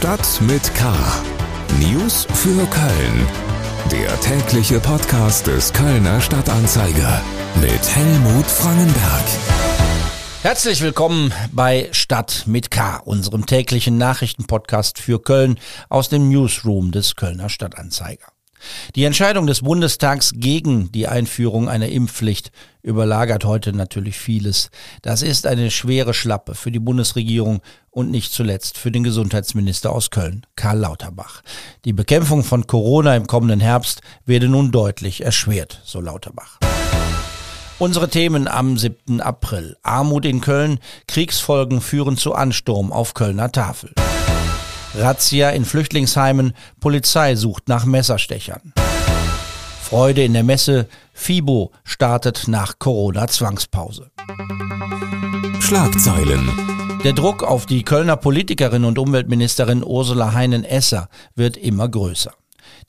Stadt mit K. News für Köln. Der tägliche Podcast des Kölner Stadtanzeiger mit Helmut Frangenberg. Herzlich willkommen bei Stadt mit K, unserem täglichen Nachrichtenpodcast für Köln aus dem Newsroom des Kölner Stadtanzeiger. Die Entscheidung des Bundestags gegen die Einführung einer Impfpflicht überlagert heute natürlich vieles. Das ist eine schwere Schlappe für die Bundesregierung und nicht zuletzt für den Gesundheitsminister aus Köln, Karl Lauterbach. Die Bekämpfung von Corona im kommenden Herbst werde nun deutlich erschwert, so Lauterbach. Unsere Themen am 7. April. Armut in Köln, Kriegsfolgen führen zu Ansturm auf Kölner Tafel. Razzia in Flüchtlingsheimen, Polizei sucht nach Messerstechern. Freude in der Messe, FIBO startet nach Corona-Zwangspause. Schlagzeilen. Der Druck auf die Kölner Politikerin und Umweltministerin Ursula Heinen-Esser wird immer größer.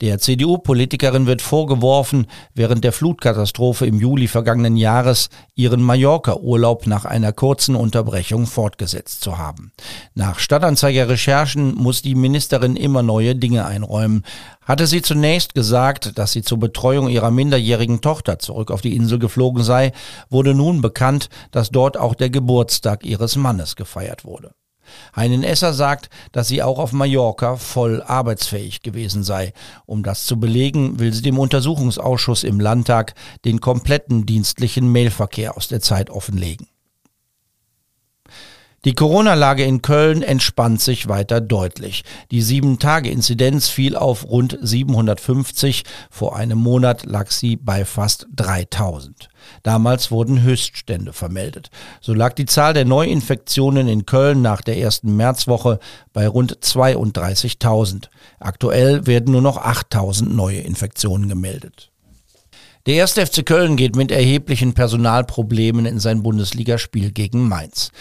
Der CDU-Politikerin wird vorgeworfen, während der Flutkatastrophe im Juli vergangenen Jahres ihren Mallorca-Urlaub nach einer kurzen Unterbrechung fortgesetzt zu haben. Nach Stadtanzeiger-Recherchen muss die Ministerin immer neue Dinge einräumen. Hatte sie zunächst gesagt, dass sie zur Betreuung ihrer minderjährigen Tochter zurück auf die Insel geflogen sei, wurde nun bekannt, dass dort auch der Geburtstag ihres Mannes gefeiert wurde. Heinen Esser sagt, dass sie auch auf Mallorca voll arbeitsfähig gewesen sei. Um das zu belegen, will sie dem Untersuchungsausschuss im Landtag den kompletten dienstlichen Mailverkehr aus der Zeit offenlegen. Die Corona-Lage in Köln entspannt sich weiter deutlich. Die 7-Tage-Inzidenz fiel auf rund 750. Vor einem Monat lag sie bei fast 3000. Damals wurden Höchststände vermeldet. So lag die Zahl der Neuinfektionen in Köln nach der ersten Märzwoche bei rund 32.000. Aktuell werden nur noch 8.000 neue Infektionen gemeldet. Der erste FC Köln geht mit erheblichen Personalproblemen in sein Bundesligaspiel gegen Mainz.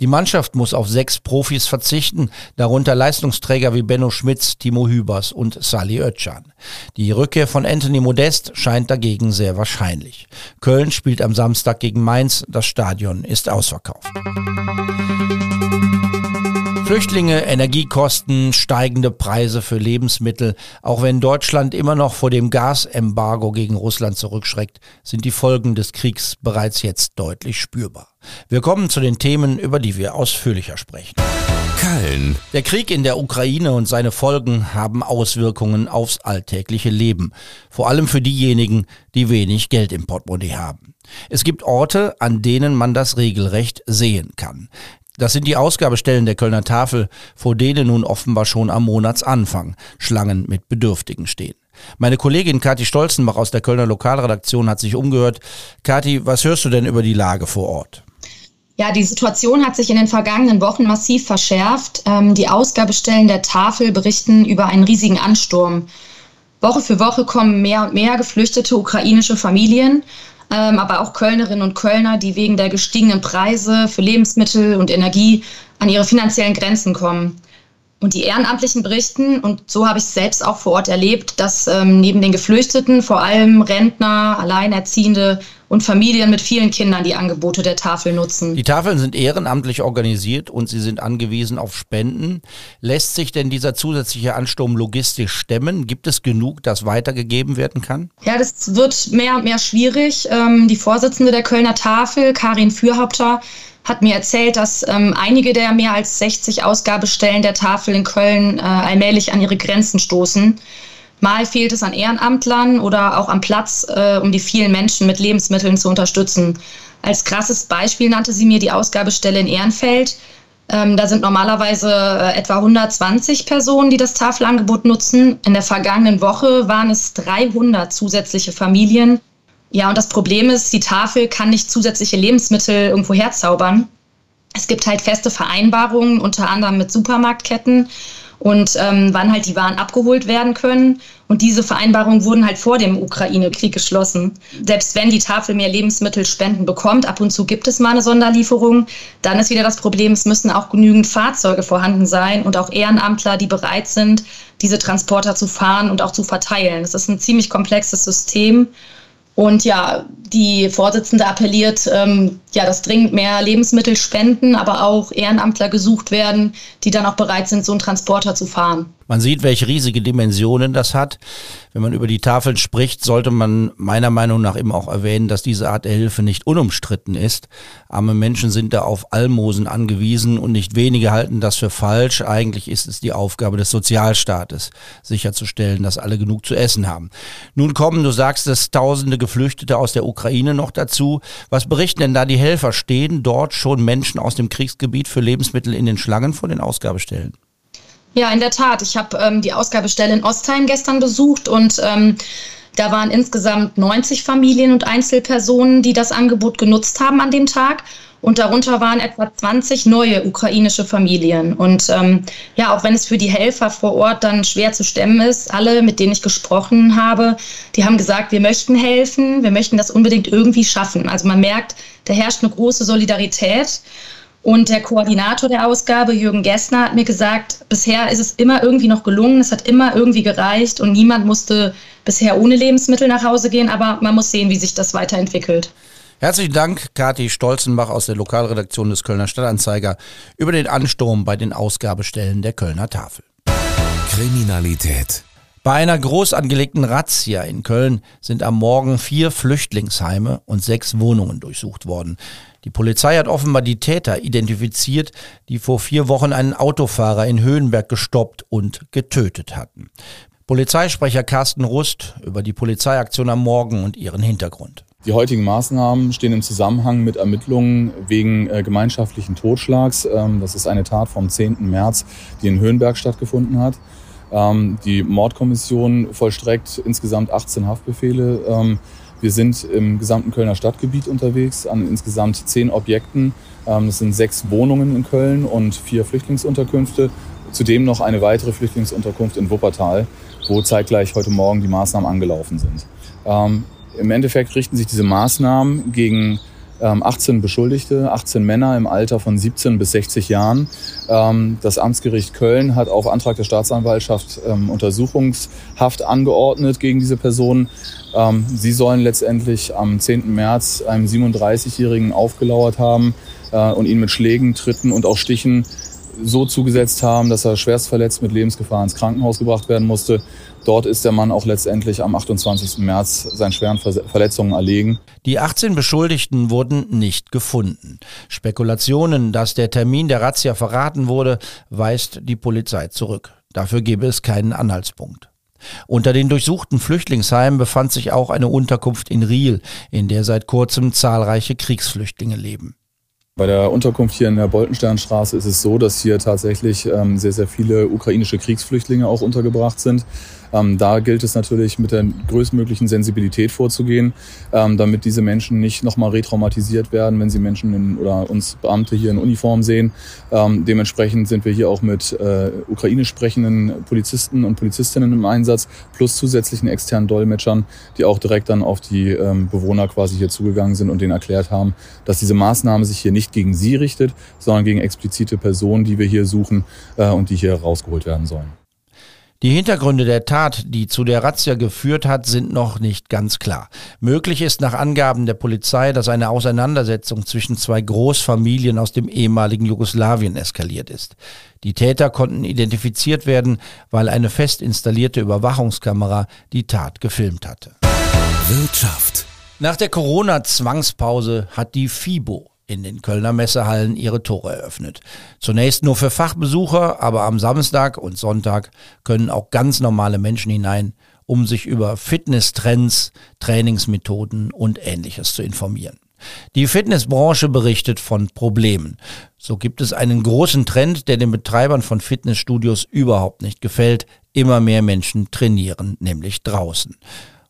Die Mannschaft muss auf sechs Profis verzichten, darunter Leistungsträger wie Benno Schmitz, Timo Hübers und Sali Özcan. Die Rückkehr von Anthony Modest scheint dagegen sehr wahrscheinlich. Köln spielt am Samstag gegen Mainz, das Stadion ist ausverkauft. Flüchtlinge, Energiekosten, steigende Preise für Lebensmittel. Auch wenn Deutschland immer noch vor dem Gasembargo gegen Russland zurückschreckt, sind die Folgen des Kriegs bereits jetzt deutlich spürbar. Wir kommen zu den Themen, über die wir ausführlicher sprechen. Köln. Der Krieg in der Ukraine und seine Folgen haben Auswirkungen aufs alltägliche Leben. Vor allem für diejenigen, die wenig Geld im Portemonnaie haben. Es gibt Orte, an denen man das regelrecht sehen kann. Das sind die Ausgabestellen der Kölner Tafel, vor denen nun offenbar schon am Monatsanfang Schlangen mit Bedürftigen stehen. Meine Kollegin Kathi Stolzenbach aus der Kölner Lokalredaktion hat sich umgehört. Kathi, was hörst du denn über die Lage vor Ort? Ja, die Situation hat sich in den vergangenen Wochen massiv verschärft. Ähm, die Ausgabestellen der Tafel berichten über einen riesigen Ansturm. Woche für Woche kommen mehr und mehr geflüchtete ukrainische Familien ähm, aber auch Kölnerinnen und Kölner, die wegen der gestiegenen Preise für Lebensmittel und Energie an ihre finanziellen Grenzen kommen. Und die Ehrenamtlichen berichten, und so habe ich es selbst auch vor Ort erlebt, dass ähm, neben den Geflüchteten vor allem Rentner, Alleinerziehende und Familien mit vielen Kindern die Angebote der Tafel nutzen. Die Tafeln sind ehrenamtlich organisiert und sie sind angewiesen auf Spenden. Lässt sich denn dieser zusätzliche Ansturm logistisch stemmen? Gibt es genug, das weitergegeben werden kann? Ja, das wird mehr und mehr schwierig. Ähm, die Vorsitzende der Kölner Tafel, Karin Fürhaupter, hat mir erzählt, dass ähm, einige der mehr als 60 Ausgabestellen der Tafel in Köln äh, allmählich an ihre Grenzen stoßen. Mal fehlt es an Ehrenamtlern oder auch am Platz, äh, um die vielen Menschen mit Lebensmitteln zu unterstützen. Als krasses Beispiel nannte sie mir die Ausgabestelle in Ehrenfeld. Ähm, da sind normalerweise äh, etwa 120 Personen, die das Tafelangebot nutzen. In der vergangenen Woche waren es 300 zusätzliche Familien, ja, und das Problem ist, die Tafel kann nicht zusätzliche Lebensmittel irgendwo herzaubern. Es gibt halt feste Vereinbarungen, unter anderem mit Supermarktketten und ähm, wann halt die Waren abgeholt werden können. Und diese Vereinbarungen wurden halt vor dem Ukraine-Krieg geschlossen. Selbst wenn die Tafel mehr Lebensmittelspenden bekommt, ab und zu gibt es mal eine Sonderlieferung, dann ist wieder das Problem, es müssen auch genügend Fahrzeuge vorhanden sein und auch Ehrenamtler, die bereit sind, diese Transporter zu fahren und auch zu verteilen. Das ist ein ziemlich komplexes System. Und ja, die Vorsitzende appelliert, ähm, ja, dass dringend mehr Lebensmittel spenden, aber auch Ehrenamtler gesucht werden, die dann auch bereit sind, so einen Transporter zu fahren. Man sieht, welche riesige Dimensionen das hat. Wenn man über die Tafeln spricht, sollte man meiner Meinung nach eben auch erwähnen, dass diese Art der Hilfe nicht unumstritten ist. Arme Menschen sind da auf Almosen angewiesen und nicht wenige halten das für falsch. Eigentlich ist es die Aufgabe des Sozialstaates, sicherzustellen, dass alle genug zu essen haben. Nun kommen, du sagst es, tausende Geflüchtete aus der Ukraine noch dazu. Was berichten denn da die Helfer? Stehen dort schon Menschen aus dem Kriegsgebiet für Lebensmittel in den Schlangen vor den Ausgabestellen? Ja, in der Tat. Ich habe ähm, die Ausgabestelle in Ostheim gestern besucht und ähm, da waren insgesamt 90 Familien und Einzelpersonen, die das Angebot genutzt haben an dem Tag. Und darunter waren etwa 20 neue ukrainische Familien. Und ähm, ja, auch wenn es für die Helfer vor Ort dann schwer zu stemmen ist, alle, mit denen ich gesprochen habe, die haben gesagt, wir möchten helfen, wir möchten das unbedingt irgendwie schaffen. Also man merkt, da herrscht eine große Solidarität. Und der Koordinator der Ausgabe, Jürgen Gessner, hat mir gesagt, bisher ist es immer irgendwie noch gelungen, es hat immer irgendwie gereicht und niemand musste bisher ohne Lebensmittel nach Hause gehen, aber man muss sehen, wie sich das weiterentwickelt. Herzlichen Dank, Kathi Stolzenbach aus der Lokalredaktion des Kölner Stadtanzeiger über den Ansturm bei den Ausgabestellen der Kölner Tafel. Kriminalität. Bei einer groß angelegten Razzia in Köln sind am Morgen vier Flüchtlingsheime und sechs Wohnungen durchsucht worden. Die Polizei hat offenbar die Täter identifiziert, die vor vier Wochen einen Autofahrer in Höhenberg gestoppt und getötet hatten. Polizeisprecher Carsten Rust über die Polizeiaktion am Morgen und ihren Hintergrund. Die heutigen Maßnahmen stehen im Zusammenhang mit Ermittlungen wegen äh, gemeinschaftlichen Totschlags. Ähm, das ist eine Tat vom 10. März, die in Höhenberg stattgefunden hat. Ähm, die Mordkommission vollstreckt insgesamt 18 Haftbefehle. Ähm, wir sind im gesamten Kölner Stadtgebiet unterwegs an insgesamt zehn Objekten. Ähm, es sind sechs Wohnungen in Köln und vier Flüchtlingsunterkünfte. Zudem noch eine weitere Flüchtlingsunterkunft in Wuppertal, wo zeitgleich heute Morgen die Maßnahmen angelaufen sind. Ähm, Im Endeffekt richten sich diese Maßnahmen gegen 18 ähm, Beschuldigte, 18 Männer im Alter von 17 bis 60 Jahren. Ähm, das Amtsgericht Köln hat auf Antrag der Staatsanwaltschaft ähm, Untersuchungshaft angeordnet gegen diese Personen. Sie sollen letztendlich am 10. März einem 37-Jährigen aufgelauert haben äh, und ihn mit Schlägen, Tritten und auch Stichen so zugesetzt haben, dass er schwerst verletzt mit Lebensgefahr ins Krankenhaus gebracht werden musste. Dort ist der Mann auch letztendlich am 28. März seinen schweren Verletzungen erlegen. Die 18 Beschuldigten wurden nicht gefunden. Spekulationen, dass der Termin der Razzia verraten wurde, weist die Polizei zurück. Dafür gebe es keinen Anhaltspunkt. Unter den durchsuchten Flüchtlingsheimen befand sich auch eine Unterkunft in Riel, in der seit kurzem zahlreiche Kriegsflüchtlinge leben. Bei der Unterkunft hier in der Boltensternstraße ist es so, dass hier tatsächlich ähm, sehr, sehr viele ukrainische Kriegsflüchtlinge auch untergebracht sind. Ähm, da gilt es natürlich mit der größtmöglichen Sensibilität vorzugehen, ähm, damit diese Menschen nicht nochmal retraumatisiert werden, wenn sie Menschen in, oder uns Beamte hier in Uniform sehen. Ähm, dementsprechend sind wir hier auch mit äh, ukrainisch sprechenden Polizisten und Polizistinnen im Einsatz, plus zusätzlichen externen Dolmetschern, die auch direkt dann auf die ähm, Bewohner quasi hier zugegangen sind und denen erklärt haben, dass diese Maßnahme sich hier nicht gegen sie richtet, sondern gegen explizite Personen, die wir hier suchen äh, und die hier rausgeholt werden sollen. Die Hintergründe der Tat, die zu der Razzia geführt hat, sind noch nicht ganz klar. Möglich ist nach Angaben der Polizei, dass eine Auseinandersetzung zwischen zwei Großfamilien aus dem ehemaligen Jugoslawien eskaliert ist. Die Täter konnten identifiziert werden, weil eine fest installierte Überwachungskamera die Tat gefilmt hatte. Wirtschaft. Nach der Corona-Zwangspause hat die FIBO in den Kölner Messehallen ihre Tore eröffnet. Zunächst nur für Fachbesucher, aber am Samstag und Sonntag können auch ganz normale Menschen hinein, um sich über Fitnesstrends, Trainingsmethoden und ähnliches zu informieren. Die Fitnessbranche berichtet von Problemen. So gibt es einen großen Trend, der den Betreibern von Fitnessstudios überhaupt nicht gefällt. Immer mehr Menschen trainieren, nämlich draußen.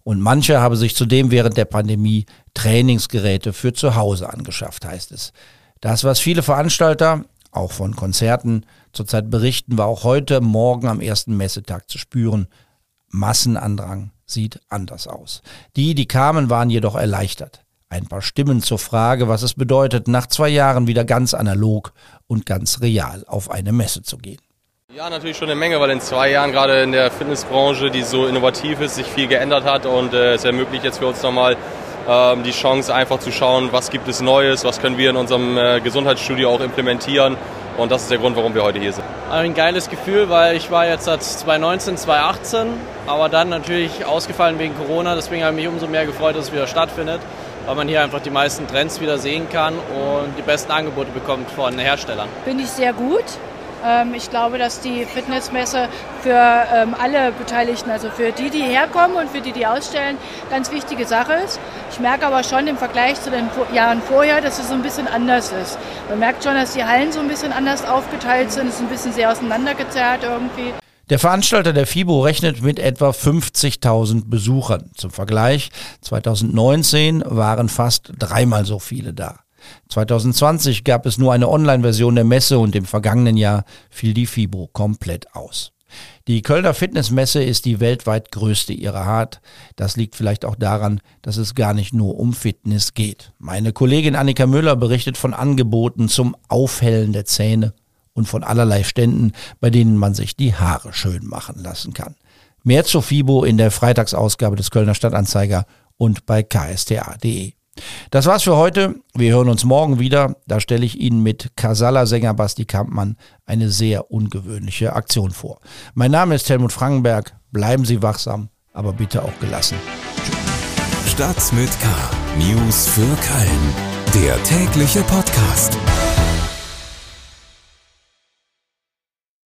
Und manche haben sich zudem während der Pandemie Trainingsgeräte für zu Hause angeschafft, heißt es. Das, was viele Veranstalter, auch von Konzerten, zurzeit berichten, war auch heute Morgen am ersten Messetag zu spüren. Massenandrang sieht anders aus. Die, die kamen, waren jedoch erleichtert. Ein paar Stimmen zur Frage, was es bedeutet, nach zwei Jahren wieder ganz analog und ganz real auf eine Messe zu gehen. Ja, natürlich schon eine Menge, weil in zwei Jahren gerade in der Fitnessbranche, die so innovativ ist, sich viel geändert hat und äh, es ermöglicht jetzt für uns nochmal ähm, die Chance einfach zu schauen, was gibt es Neues, was können wir in unserem äh, Gesundheitsstudio auch implementieren und das ist der Grund, warum wir heute hier sind. Ein geiles Gefühl, weil ich war jetzt seit 2019, 2018, aber dann natürlich ausgefallen wegen Corona, deswegen habe ich mich umso mehr gefreut, dass es wieder stattfindet weil man hier einfach die meisten Trends wieder sehen kann und die besten Angebote bekommt von Herstellern. Finde ich sehr gut. Ähm, ich glaube, dass die Fitnessmesse für ähm, alle Beteiligten, also für die, die herkommen und für die, die ausstellen, ganz wichtige Sache ist. Ich merke aber schon im Vergleich zu den Jahren vorher, dass es so ein bisschen anders ist. Man merkt schon, dass die Hallen so ein bisschen anders aufgeteilt sind, es ist ein bisschen sehr auseinandergezerrt irgendwie. Der Veranstalter der FIBO rechnet mit etwa 50.000 Besuchern. Zum Vergleich, 2019 waren fast dreimal so viele da. 2020 gab es nur eine Online-Version der Messe und im vergangenen Jahr fiel die FIBO komplett aus. Die Kölner Fitnessmesse ist die weltweit größte ihrer Art. Das liegt vielleicht auch daran, dass es gar nicht nur um Fitness geht. Meine Kollegin Annika Müller berichtet von Angeboten zum Aufhellen der Zähne und von allerlei Ständen, bei denen man sich die Haare schön machen lassen kann. Mehr zur FIBO in der Freitagsausgabe des Kölner Stadtanzeiger und bei ksta.de. Das war's für heute. Wir hören uns morgen wieder. Da stelle ich Ihnen mit Casala-Sänger Basti Kampmann eine sehr ungewöhnliche Aktion vor. Mein Name ist Helmut Frankenberg. Bleiben Sie wachsam, aber bitte auch gelassen. Stadt mit K. News für Köln. Der tägliche Podcast.